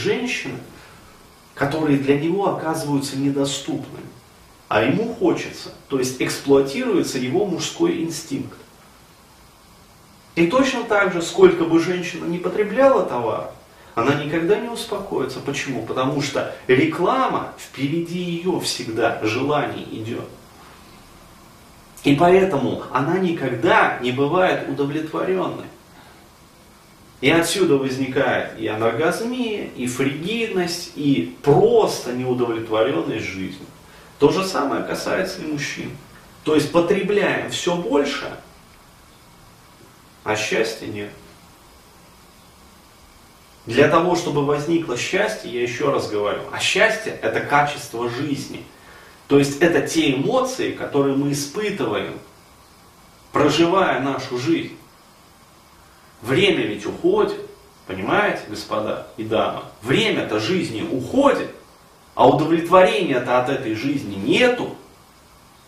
женщины, которые для него оказываются недоступными, а ему хочется, то есть эксплуатируется его мужской инстинкт. И точно так же, сколько бы женщина не потребляла товар, она никогда не успокоится. Почему? Потому что реклама впереди ее всегда, желание идет. И поэтому она никогда не бывает удовлетворенной. И отсюда возникает и анаргазмия, и фригидность, и просто неудовлетворенность жизнью. То же самое касается и мужчин. То есть потребляем все больше, а счастья нет. Для того, чтобы возникло счастье, я еще раз говорю, а счастье это качество жизни. То есть это те эмоции, которые мы испытываем, проживая нашу жизнь. Время ведь уходит, понимаете, господа и дамы? Время-то жизни уходит, а удовлетворения-то от этой жизни нету,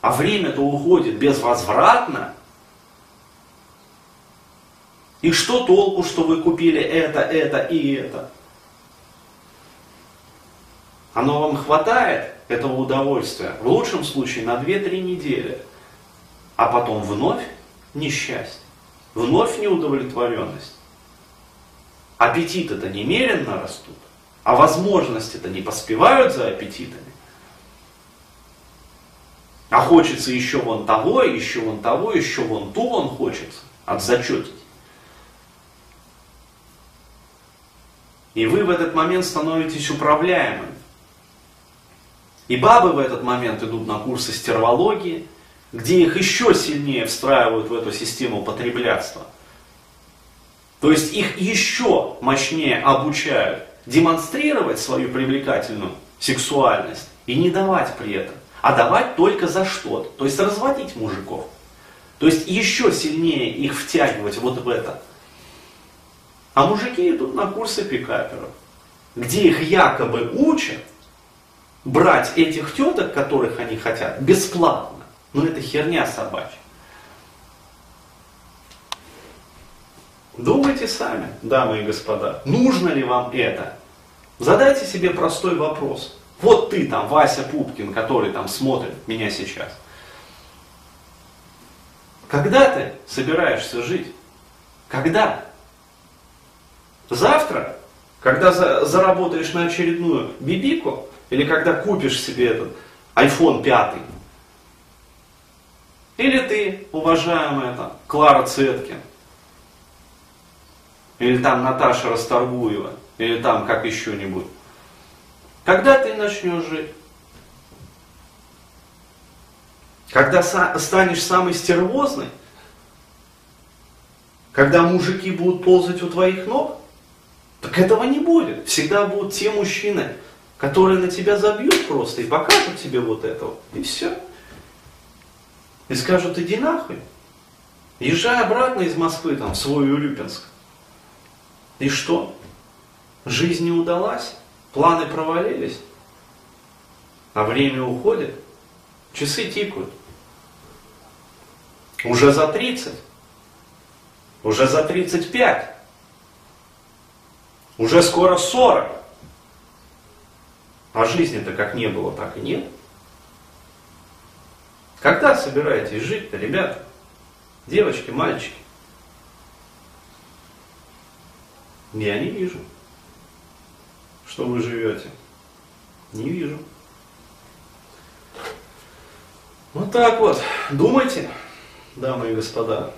а время-то уходит безвозвратно. И что толку, что вы купили это, это и это? Оно вам хватает этого удовольствия, в лучшем случае на 2-3 недели, а потом вновь несчастье, вновь неудовлетворенность. Аппетиты-то немеренно растут, а возможности-то не поспевают за аппетитами. А хочется еще вон того, еще вон того, еще вон ту он хочется от зачетики. И вы в этот момент становитесь управляемым. И бабы в этот момент идут на курсы стервологии, где их еще сильнее встраивают в эту систему потреблятства. То есть их еще мощнее обучают демонстрировать свою привлекательную сексуальность и не давать при этом, а давать только за что-то, то есть разводить мужиков. То есть еще сильнее их втягивать вот в это. А мужики идут на курсы пикаперов, где их якобы учат брать этих теток, которых они хотят, бесплатно. Но это херня собачья. Думайте сами, дамы и господа, нужно ли вам это? Задайте себе простой вопрос. Вот ты там, Вася Пупкин, который там смотрит меня сейчас. Когда ты собираешься жить? Когда? Завтра, когда за, заработаешь на очередную бибику, или когда купишь себе этот iPhone 5, или ты, уважаемая там, Клара Цеткин, или там Наташа Расторгуева, или там как еще-нибудь. Когда ты начнешь жить? Когда станешь самой стервозной? Когда мужики будут ползать у твоих ног? Так этого не будет. Всегда будут те мужчины, которые на тебя забьют просто и покажут тебе вот этого. И все. И скажут, иди нахуй. Езжай обратно из Москвы, там, в свой Урюпинск. И что? Жизнь не удалась? Планы провалились? А время уходит? Часы тикают. Уже за 30. Уже за 35. Уже скоро 40. А жизни-то как не было, так и нет. Когда собираетесь жить-то, ребята? Девочки, мальчики? Я не вижу, что вы живете. Не вижу. Вот так вот. Думайте, дамы и господа.